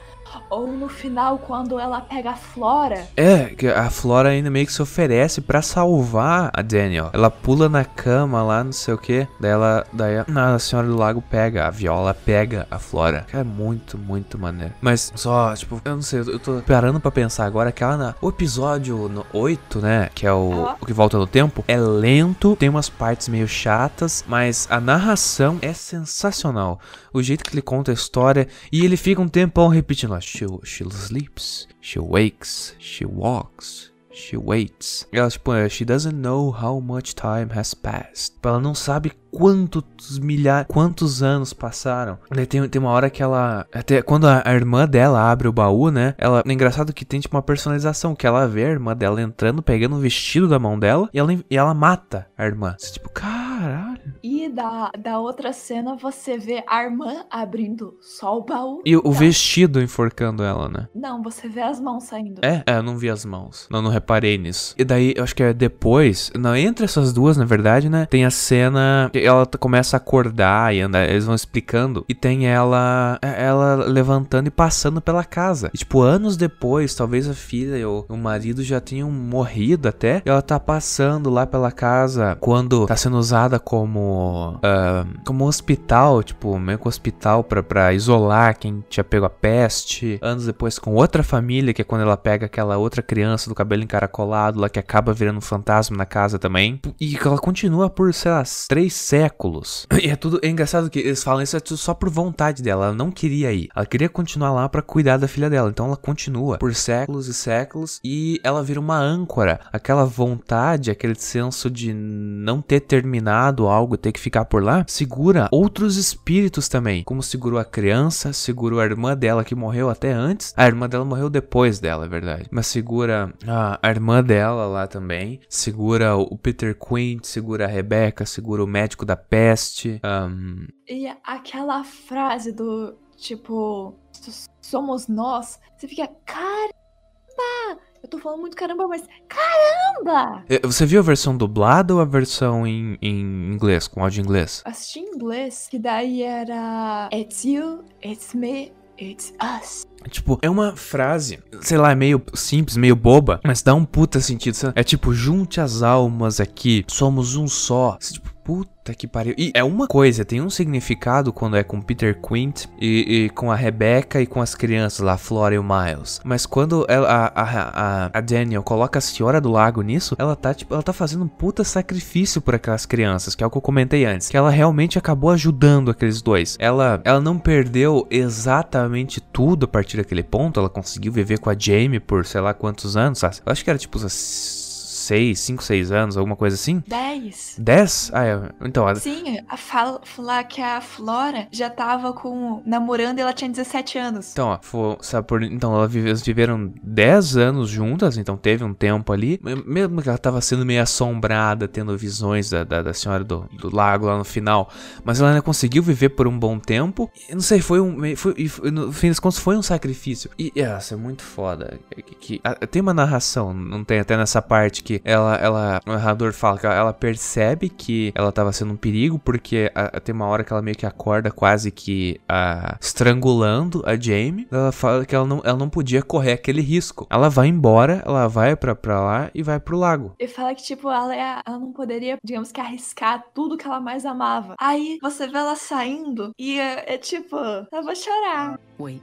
Ou no final, quando ela pega a Flora. É, que a Flora ainda meio que se oferece pra salvar a Daniel. Ela pula na cama lá, não sei o que. Daí ela. Daí a Senhora do Lago pega, a Viola pega a Flora. É muito, muito maneiro. Mas só, tipo, eu não sei, eu tô parando pra pensar agora que ela na. O episódio no 8, né? Que é o, o que volta no tempo, é lento, tem umas partes meio chatas, mas a narração é sensacional. O jeito que ele conta a história e ele fica um tempão repetindo lá. She, she sleeps, she wakes, she walks, she waits. Ela, tipo, é, she doesn't know how much time has passed. Tipo, Ela não sabe quantos milhares, quantos anos passaram. Tem, tem uma hora que ela, até quando a, a irmã dela abre o baú, né? Ela, é engraçado que tem tipo uma personalização que ela vê a irmã dela entrando, pegando o vestido da mão dela e ela, e ela mata a irmã. Você, tipo, caralho. E da, da outra cena, você vê a irmã abrindo só o baú. E o Não, vestido enforcando ela, né? Não, você vê as mãos saindo. É? É, eu não vi as mãos. Não, não reparei nisso. E daí, eu acho que é depois. Não, entre essas duas, na verdade, né? Tem a cena que ela começa a acordar e anda. Eles vão explicando. E tem ela. é, Ela levantando e passando pela casa. E, tipo, anos depois, talvez a filha ou o marido já tenham morrido até. E ela tá passando lá pela casa quando tá sendo usada como como. ah, como hospital, tipo, meio que hospital pra isolar quem tinha pego a peste. Anos depois com outra família, que é quando ela pega aquela outra criança do cabelo encaracolado lá que acaba virando um fantasma na casa também. E ela continua por, sei lá, três séculos. E é tudo. É engraçado que eles falam isso é tudo só por vontade dela. Ela não queria ir. Ela queria continuar lá pra cuidar da filha dela. Então ela continua por séculos e séculos. E ela vira uma âncora. Aquela vontade, aquele senso de não ter terminado algo, ter que ficar por lá, segura outros espíritos também. Como segurou a criança, segurou a irmã dela que morreu até antes. A irmã dela morreu depois dela, é verdade. Mas segura a, irmã dela lá também. Segura o Peter Quint, segura a Rebecca, segura o médico da peste. ahn, E aquela frase do tipo, "S- somos nós, você fica, caramba! Eu tô falando muito caramba, mas caramba! eh, Você viu a versão dublada ou a versão em, em inglês, com áudio em inglês? Assisti em inglês, que daí era It's you, it's me, it's us. Tipo, é uma frase, sei lá, é meio simples, meio boba, mas dá um puta sentido. É tipo, junte as almas aqui, somos um só. Tipo, puta que pariu. E é uma coisa, tem um significado quando é com Peter Quint e, e com a Rebecca e com as crianças lá, Flora e o Miles. Mas quando ela, a, a, a, a Daniel coloca a Senhora do Lago nisso, ela tá, tipo, ela tá fazendo um puta sacrifício por aquelas crianças, que é o que eu comentei antes. Que ela realmente acabou ajudando aqueles dois. Ela, ela não perdeu exatamente tudo a partir daquele ponto. Ela conseguiu viver com a Jamie por sei lá quantos anos. Eu acho que era tipo uns 6, 5, 6 anos, alguma coisa assim. 10. 10? Ah, é. Então, a- Sim, a fala, falar que a Flora já tava com namorando e ela tinha 17 anos. Então, ó, sabe por- então ela vive- eles viveram 10 anos juntas, então teve um tempo ali. Me- Mesmo que ela tava sendo meio assombrada, tendo visões da, da, da senhora do, do lago lá no final. Mas ela ainda conseguiu viver por um bom tempo. E, não sei, foi um. Foi, foi- no fim das contas, foi um sacrifício. E essa é muito foda. Que, que- a- tem uma narração, não tem até nessa parte que ela, ela. O narrador fala que ela, ela percebe que ela tava sendo um perigo, porque a- tem uma hora que ela meio que acorda quase que ah, estrangulando a Jamie. Ela fala que ela não, ela não podia correr aquele risco. Ela vai embora, ela vai pra, pra lá e vai pro lago. E fala que, tipo, ela, é- ela não poderia, digamos que, arriscar tudo que ela mais amava. Aí você vê ela saindo e é, é tipo, eu vou chorar. Wake,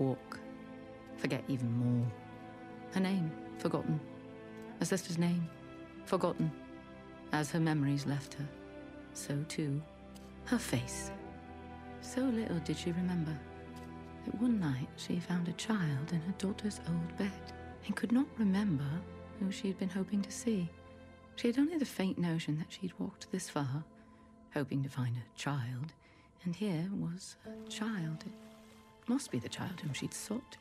walk, forget even more. Her name, forgotten. Her sister's name, forgotten. As her memories left her, so too her face. So little did she remember that one night she found a child in her daughter's old bed and could not remember who she had been hoping to see. She had only the faint notion that she'd walked this far, hoping to find a child, and here was a child. It must be the child whom she'd sought.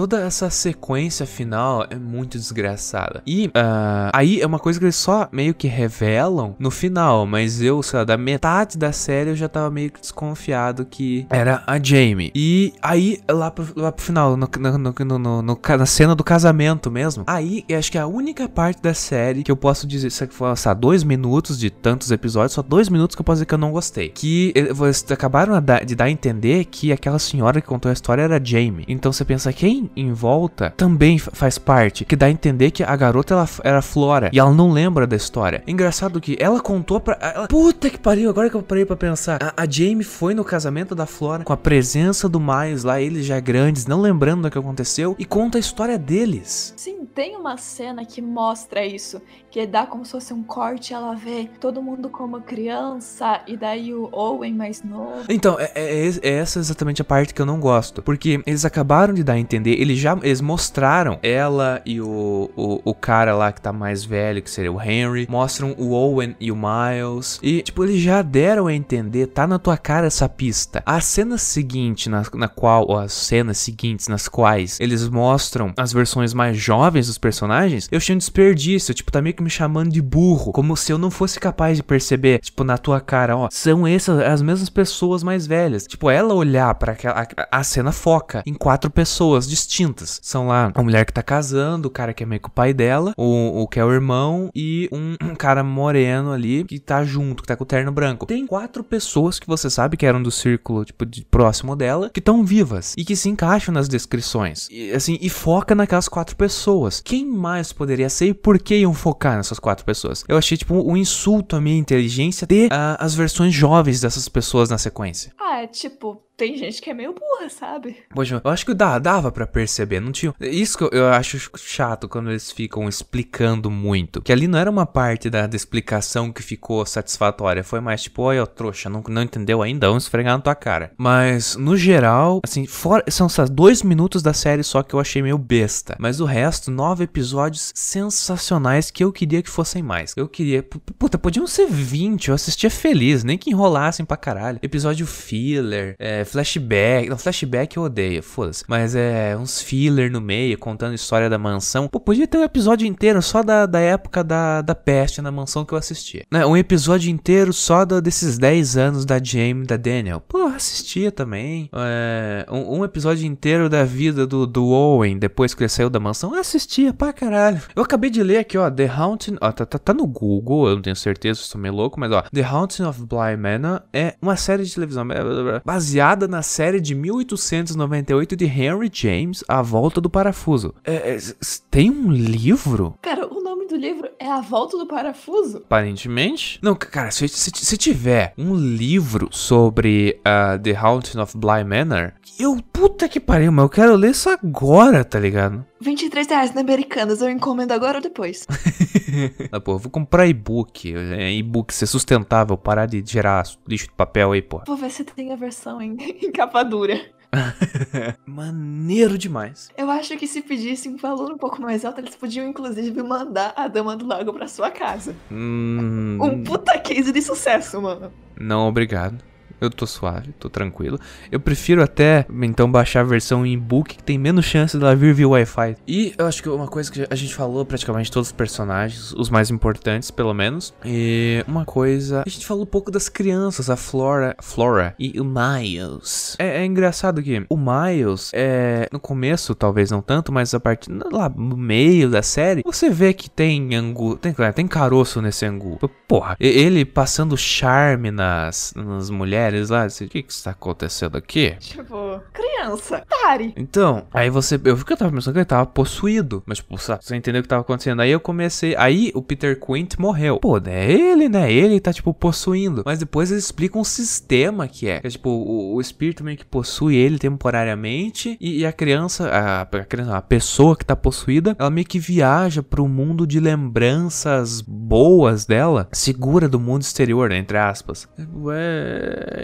Toda essa sequência final é muito desgraçada. E ah, aí é uma coisa que eles só meio que revelam no final. Mas eu, sei lá, da metade da série eu já tava meio que desconfiado que era a Jamie. E aí, lá pro, lá pro final, no, no, no, no- na cena do casamento mesmo. Aí, eu acho que é a única parte da série que eu posso dizer, se for lançar dois minutos de tantos episódios, só dois minutos que eu posso dizer que eu não gostei. Que vocês acabaram de dar a entender que aquela senhora que contou a história era a Jamie. Então você pensa, quem em volta também fa- faz parte. Que dá a entender que a garota ela era Flora. E ela não lembra da história. Engraçado que ela contou pra. Ela, Puta que pariu, agora que eu parei pra pensar. A, a Jamie foi no casamento da Flora com a presença do Miles lá, eles já grandes, não lembrando do que aconteceu, e conta a história deles. Sim, tem uma cena que mostra isso. Que dá como se fosse um corte, ela vê todo mundo como criança, e daí o Owen mais novo. Então, é, é- é essa exatamente a parte que eu não gosto. Porque eles acabaram de dar a entender, eles já eles mostraram ela e o, o, o cara lá que tá mais velho, que seria o Henry, mostram o Owen e o Miles. E, tipo, eles já deram a entender, tá na tua cara essa pista. A cena seguinte, na, na qual, ou as cenas seguintes nas quais eles mostram as versões mais jovens dos personagens, eu achei um desperdício. Tipo, tá meio que me chamando de burro. Como se eu não fosse capaz de perceber, tipo, na tua cara, ó, são essas as mesmas pessoas mais velhas. Tipo, ela olhar para aquela. A, a cena foca em quatro pessoas distintas. São lá a mulher que tá casando, o cara que é meio que o pai dela, o, o que é o irmão e um, um cara moreno ali que tá junto, que tá com o terno branco. Tem quatro pessoas que você sabe que eram do círculo, tipo, de próximo dela, que estão vivas e que se encaixam nas descrições. E, assim, e foca naquelas quatro pessoas. pessoas. Quem mais poderia ser e por que iam focar nessas quatro pessoas? Eu achei, tipo, um insulto à minha inteligência ter uh, as versões jovens dessas pessoas na sequência. Ah, é tipo, tem gente que é meio burra, sabe? Poxa, eu acho que dá, dava para perceber, não tinha. Isso que eu, eu, acho chato quando eles ficam explicando muito. Que ali não era uma parte da, da explicação que ficou satisfatória. Foi mais tipo, olha, trouxa, não, não entendeu ainda? Vamos esfregar na tua cara. Mas, no geral, assim, fora, são só dois minutos da série só que eu achei meio besta. Mas o resto, nove episódios sensacionais que eu queria que fossem mais. Eu queria. Puta, podiam ser 20, eu assistia feliz, nem que enrolassem pra caralho. Episódio filler, é, flashback. Não, flashback eu odeio, foda-se. Mas é uns filler no meio, contando história da mansão. Pô, podia ter um episódio inteiro só da, da época da, da peste na mansão que eu assistia. Né? Um episódio inteiro só do, desses 10 anos da Jamie da Daniel. Pô, assistia também. É, um, um, episódio inteiro da vida do, do Owen depois que ele saiu da mansão. Assistia pra caralho. Eu acabei de ler aqui, ó. The Haunting. Ó, tá, tá, tá no Google, eu não tenho certeza, estou meio louco, mas ó. The Haunting of Bly Manor é uma série de televisão baseada baseada na série de 1898 de Henry James, A Volta do Parafuso. É, é, tem um livro? Cara, o nome do livro é A Volta do Parafuso? Aparentemente. Não, cara, se, se, se tiver um livro sobre uh, The Haunting of Bly Manor, eu, puta que pariu, mas eu quero ler isso agora, tá ligado? 23 reais na Americanas, eu encomendo agora ou depois? ah, pô, eu vou comprar e-book. É, e-book ser sustentável, parar de gerar lixo de papel aí, pô. Vou ver se tem a versão em, em capa dura. Maneiro demais. Eu acho que se pedisse um valor um pouco mais alto, eles podiam inclusive mandar a Dama do Lago pra sua casa. Hum... Um puta case de sucesso, mano. Não, obrigado. Eu tô suave, tô tranquilo. Eu prefiro até, então, baixar a versão em book que tem menos chance dela vir via Wi-Fi. E eu acho que uma coisa que a gente falou praticamente todos os personagens, os mais importantes, pelo menos. E uma coisa. A gente falou um pouco das crianças, a Flora, Flora e o Miles. É, é engraçado que o Miles, é. No começo, talvez não tanto, mas a partir lá no meio da série, você vê que tem angu. Tem, tem caroço nesse angu. Porra, ele passando charme nas, nas mulheres mulheres lá. o que que está acontecendo aqui? Tipo, criança, pare. Então, aí você. Eu vi que eu tava pensando que ele tava possuído. Mas, tipo, você entendeu o que tava acontecendo. Aí eu comecei. Aí o Peter Quint morreu. Pô, é ele, né? Ele tá, tipo, possuindo. Mas depois eles explicam um sistema que é. Que é tipo, o, o espírito meio que possui ele temporariamente. E, e a criança. A, a, criança, a pessoa que tá possuída, ela meio que viaja pro mundo de lembranças boas dela. Segura do mundo exterior, entre aspas. Ué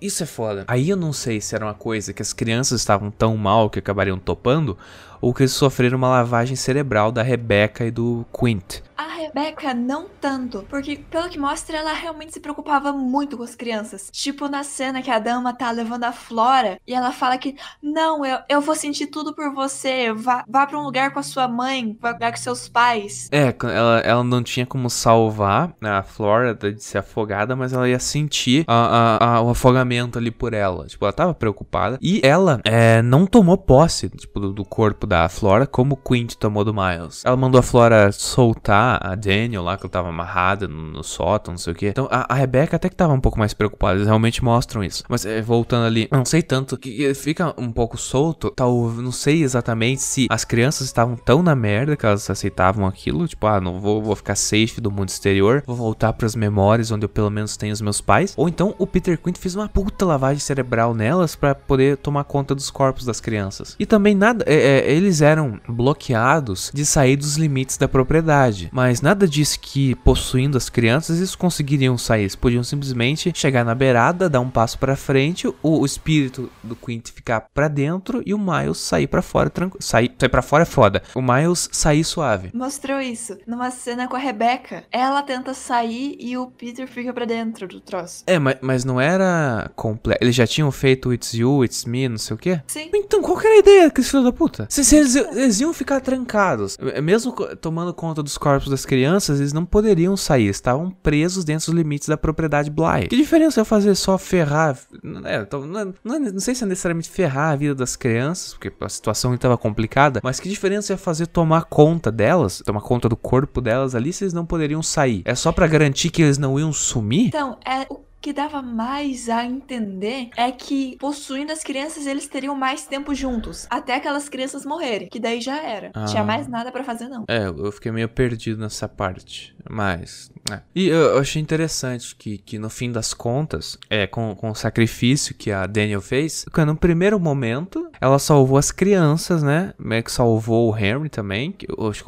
isso é foda. Aí eu não sei se era uma coisa que as crianças estavam tão mal que acabariam topando, ou que eles sofreram uma lavagem cerebral da Rebecca e do Quint. A Rebecca não tanto, porque pelo que mostra, ela realmente se preocupava muito com as crianças. Tipo na cena que a dama tá levando a Flora e ela fala que não, eu, eu vou sentir tudo por você, vá, vá pra um lugar com a sua mãe, vá com seus pais. É, ela, ela não tinha como salvar a Flora de ser afogada, mas ela ia sentir a, a, a, o afogamento ali por ela. Tipo, ela tava preocupada. E ela é, não tomou posse tipo, do, do corpo da Flora como o Quint tomou do Miles. Ela mandou a Flora soltar a Daniel lá, que ela tava amarrada no, no sótão, não sei o que. Então a, a Rebecca até que tava um pouco mais preocupada, eles realmente mostram isso. Mas é, voltando ali, não sei tanto, que fica um pouco solto, tal, não sei exatamente se as crianças estavam tão na merda que elas aceitavam aquilo, tipo, ah, não vou, vou ficar safe do mundo exterior, vou voltar para as memórias onde eu pelo menos tenho os meus pais. Ou então o Peter Quint fez uma puta lavagem cerebral nelas para poder tomar conta dos corpos das crianças. E também nada, é, é, eles eram bloqueados de sair dos limites da propriedade, mas nada disse que possuindo as crianças eles conseguiriam sair, eles podiam simplesmente chegar na beirada, dar um passo para frente, o, o, espírito do Quint ficar para dentro e o Miles sair para fora tranquilo. Sair, sair para fora é foda. O Miles sair suave. Mostrou isso numa cena com a Rebecca. Ela tenta sair e o Peter fica para dentro do troço. É, mas, mas não era completo. Eles já tinham feito It's You, It's Me, não sei o quê? Sim. Então qual que era a ideia, que filho da puta? Se, eles, eles, iam ficar trancados. Mesmo tomando conta dos corpos das crianças, eles não poderiam sair. Estavam presos dentro dos limites da propriedade Bly. Que diferença é fazer só ferrar? É, não, não, não, sei se é necessariamente ferrar a vida das crianças, porque a situação estava complicada, mas que diferença é fazer tomar conta delas, tomar conta do corpo delas ali, se eles não poderiam sair? É só para garantir que eles não iam sumir? Então, é o que dava mais a entender é que possuindo as crianças eles teriam mais tempo juntos, até aquelas crianças morrerem, que daí já era. Ah. Tinha mais nada pra fazer não. É, eu fiquei meio perdido nessa parte. Mas. é. E eu, eu achei interessante que, que no fim das contas, é, com, com o sacrifício que a Daniel fez, que no primeiro momento ela salvou as crianças, né? Meio que salvou o Henry também.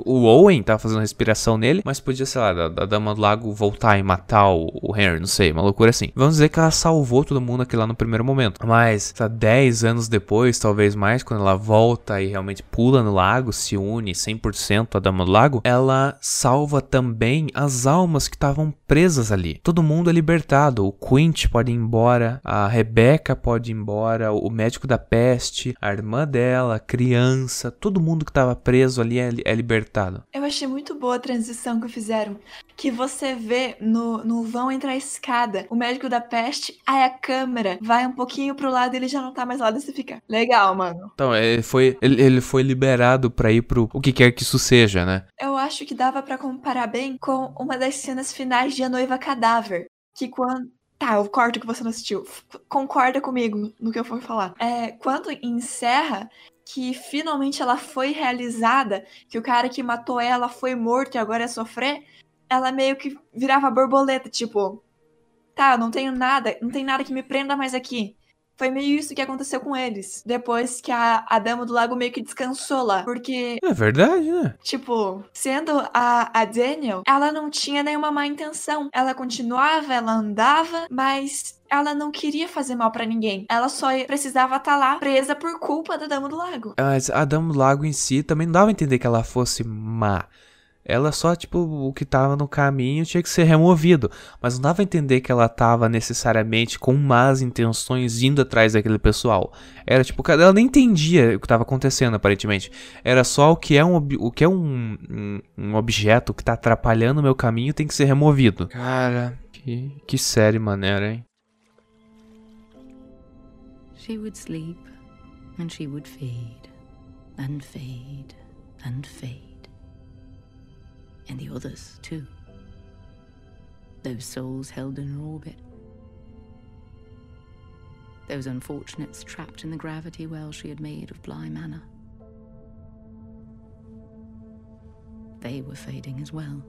O Owen tava fazendo respiração nele, mas podia, sei lá, da, da Dama do Lago voltar e matar o, Henry, não sei, uma loucura assim. Vamos dizer que ela salvou todo mundo aqui lá no primeiro momento. Mas, lá, 10 anos depois, talvez mais, quando ela volta e realmente pula no lago, se une 100% à Dama do Lago, ela salva também as almas que estavam presas ali. Todo mundo é libertado. O Quint pode ir embora, a Rebecca pode ir embora, o médico da peste, a irmã dela, a criança, todo mundo que estava preso ali é, é libertado. Eu achei muito boa a transição que fizeram. Que você vê no, no vão entrar a escada, o médico da peste, aí a câmera vai um pouquinho pro lado e ele já não tá mais lá, você fica. Legal, mano. Então, ele foi, ele, ele foi liberado pra ir pro o que quer que isso seja, né? Eu acho que dava pra comparar bem com uma das cenas finais de A Noiva Cadáver. Que quando. Tá, eu corto que você não assistiu. Concorda comigo no que eu for falar. É, quando encerra que finalmente ela foi realizada, que o cara que matou ela foi morto e agora é sofrer, ela meio que virava borboleta, tipo, tá, eu não tenho nada, não tem nada que me prenda mais aqui. Foi meio isso que aconteceu com eles. Depois que a, a Dama do Lago meio que descansou lá. Porque É verdade, né? Tipo, sendo a, a Daniel, ela não tinha nenhuma má intenção. Ela continuava, ela andava, mas ela não queria fazer mal pra ninguém. Ela só precisava estar lá presa por culpa da Dama do Lago. Mas a Dama do Lago em si também não dava a entender que ela fosse má. Ela só, tipo, o que tava no caminho tinha que ser removido. Mas não dava a entender que ela tava necessariamente com más intenções indo atrás daquele pessoal. Era tipo, cara, ela nem entendia o que tava acontecendo, aparentemente. Era só o que é um, o que é um, um, um objeto que tá atrapalhando o meu caminho tem que ser removido. Cara, que, que série maneira, hein? She would sleep, and she would fade, and fade, and fade. And the others, too. Those souls held in orbit. Those unfortunates trapped in the gravity well she had made of Bly Manor. They were fading as well.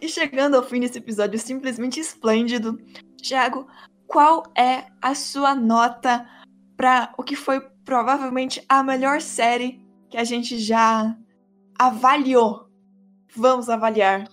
E chegando ao fim desse episódio simplesmente esplêndido, Thiago, qual é a sua nota pra o que foi provavelmente a melhor série que a gente já avaliou? Vamos avaliar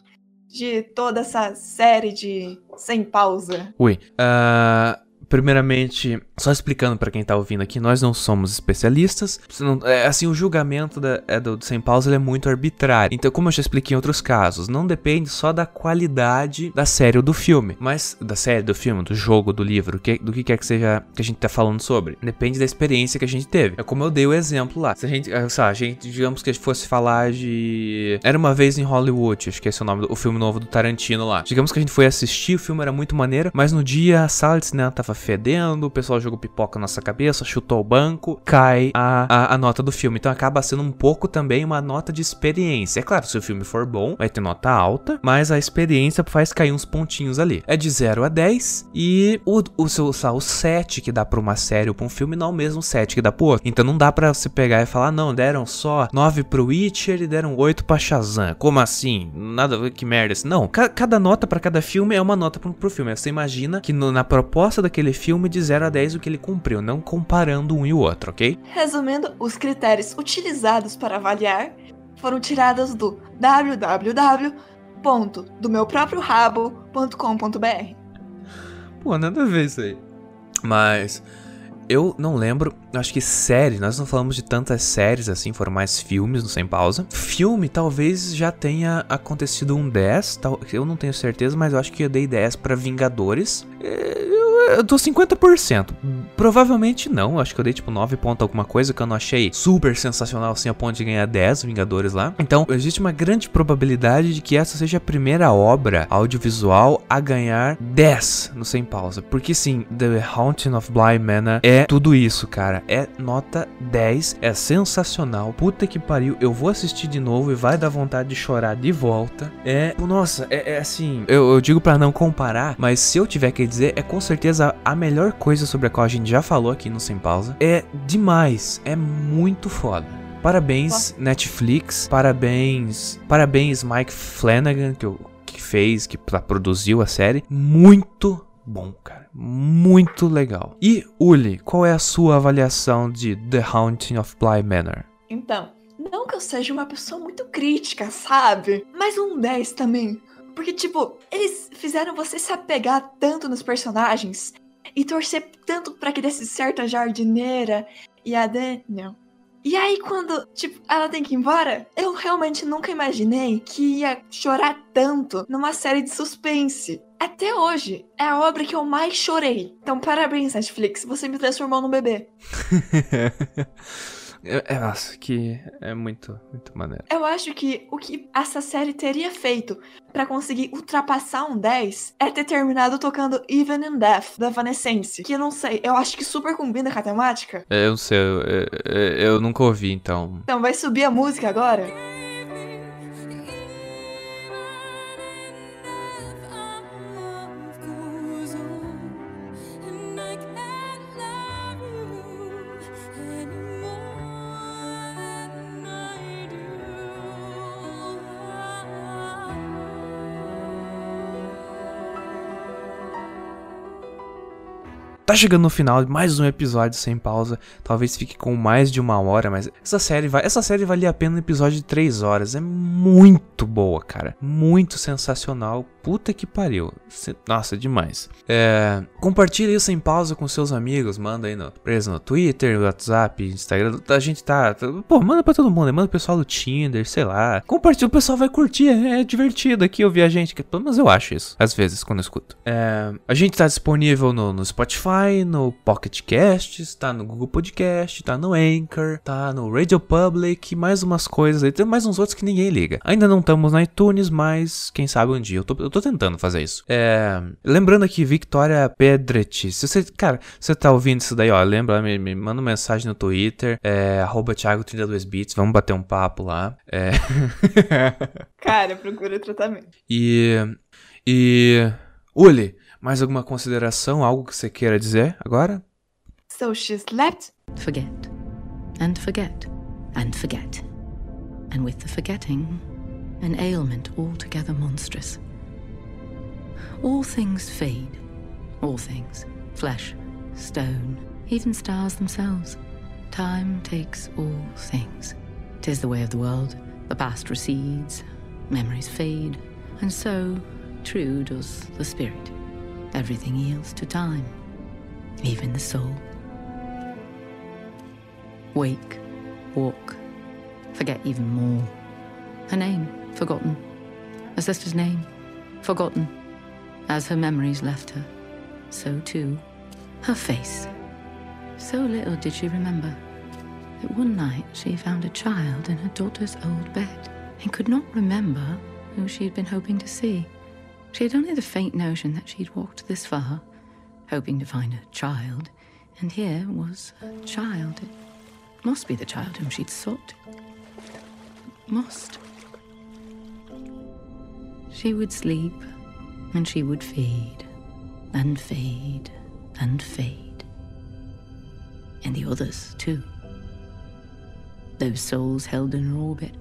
de toda essa série de sem pausa. Ui. ah, primeiramente, só explicando pra quem tá ouvindo aqui, nós não somos especialistas. Não- é, assim, o julgamento da- é do, do Sem Pausa é muito arbitrário. Então, como eu já expliquei em outros casos, não depende só da qualidade da série ou do filme, mas da série, do filme, do jogo, do livro, que- do que quer que seja que a gente tá falando sobre. Depende da experiência que a gente teve. É como eu dei o exemplo lá. Se a gente, ah, sei lá, a gente, digamos que a gente fosse falar de. Era uma vez em Hollywood, acho que esse é o nome do o filme novo do Tarantino lá. Digamos que a gente foi assistir, o filme era muito maneiro, mas no dia a sala de cinema tava fedendo, o pessoal jogou pipoca na nossa cabeça, chutou o banco, cai a, a, a nota do filme. Então acaba sendo um pouco também uma nota de experiência. É claro, se o filme for bom, vai ter nota alta, mas a experiência faz cair uns pontinhos ali. É de 0 a 10 e o, o, lá, o 7 que dá pra uma série ou pra um filme não é o mesmo 7 que dá pro outro. Então não dá pra você pegar e falar, não, deram só 9 pro Witcher e deram 8 pra Shazam. Como assim? Nada que merda. assim. Não, ca- cada nota pra cada filme é uma nota pro, pro filme. Você imagina que no- na proposta daquele filme de 0 a 10 o que ele cumpriu, não comparando um e o outro, ok? Resumindo, os critérios utilizados para avaliar foram tirados do www.domeupropriorabo.com.br. Pô, nada a ver isso aí. Mas eu não lembro, acho que série, nós não falamos de tantas séries assim, foram mais filmes no Sem Pausa. Filme talvez já tenha acontecido um 10, tal, eu não tenho certeza, mas eu acho que eu dei 10 pra Vingadores. É, Eu, eu dou 50%. Provavelmente não, acho que eu dei tipo 9 pontos alguma coisa que eu não achei super sensacional assim a ponto de ganhar 10 Vingadores lá. Então, existe uma grande probabilidade de que essa seja a primeira obra audiovisual a ganhar 10 no Sem Pausa. Porque sim, The Haunting of Bly Manor é tudo isso, cara. É nota 10, é sensacional. Puta que pariu, eu vou assistir de novo e vai dar vontade de chorar de volta. É, nossa, é, é assim, eu, eu digo para não comparar, mas se eu tiver que dizer, é com certeza a melhor coisa sobre a qual a gente já falou aqui no Sem Pausa. É demais, é muito foda. Parabéns Netflix, parabéns, parabéns Mike Flanagan que, que fez, que produziu a série. Muito bom, cara. Muito legal. E Uli, qual é a sua avaliação de The Haunting of Bly Manor? Então, não que eu seja uma pessoa muito crítica, sabe? Mas um 10 também. Porque, tipo, eles fizeram você se apegar tanto nos personagens e torcer tanto para que desse certo a jardineira e a Daniel. E aí, quando, tipo, ela tem que ir embora, eu realmente nunca imaginei que ia chorar tanto numa série de suspense. Até hoje, é a obra que eu mais chorei. Então, parabéns, Netflix, você me transformou num bebê. É, é, nossa, que é muito, muito maneiro. Eu acho que o que essa série teria feito para conseguir ultrapassar um 10 é ter terminado tocando Even in Death, da Vanessence. Que eu não sei, eu acho que super combina com a temática. É, eu não sei, eu, eu, eu nunca ouvi, então. Então, vai subir a música agora? Tá chegando no final de mais um episódio sem pausa. Talvez fique com mais de uma hora, mas essa série vai, essa série valia a pena um episódio de 3 horas. É muito boa, cara. Muito sensacional. Puta que pariu. Nossa, demais. É, compartilha isso sem pausa com seus amigos. Manda aí no, preso no Twitter, WhatsApp, Instagram. A gente tá. Pô, manda pra todo mundo. Manda o pessoal do Tinder, sei lá. Compartilha, o pessoal vai curtir. É, é divertido aqui ouvir a gente. Pelo menos eu acho isso. Às vezes, quando eu escuto. É, a gente tá disponível no, no Spotify. Spotify, no Pocket Casts, tá no Google Podcast, tá no Anchor, tá no Radio Public, mais umas coisas aí, tem mais uns outros que ninguém liga. Ainda não estamos na iTunes, mas quem sabe um dia. Eu tô, eu tô tentando fazer isso. É, lembrando aqui, Victoria Pedretti. Se você, cara, você tá ouvindo isso daí, ó, lembra, me, me manda uma mensagem no Twitter, é, arroba Thiago32bits, vamos bater um papo lá. É. cara, procura tratamento. E. E. Uli, mais alguma consideração, algo que você queira dizer agora? So she slept? Forget. And forget. And forget. And with the forgetting, an ailment altogether monstrous. All things fade. All things. Flesh, stone, even stars themselves. Time takes all things. Tis the way of the world. The past recedes, memories fade, and so, true does the spirit. Everything yields to time, even the soul. Wake, walk, forget even more. Her name, forgotten. Her sister's name, forgotten. As her memories left her, so too her face. So little did she remember that one night she found a child in her daughter's old bed and could not remember who she had been hoping to see. She had only the faint notion that she'd walked this far, hoping to find a child, and here was a child. It must be the child whom she'd sought. Must. She would sleep, and she would fade, and fade, and fade. And the others, too. Those souls held in her orbit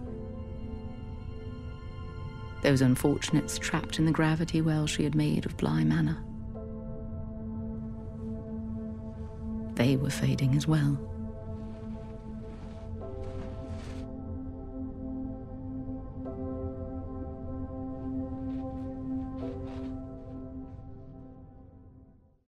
those unfortunates trapped in the gravity well she had made of Bly Manor. They were fading as well.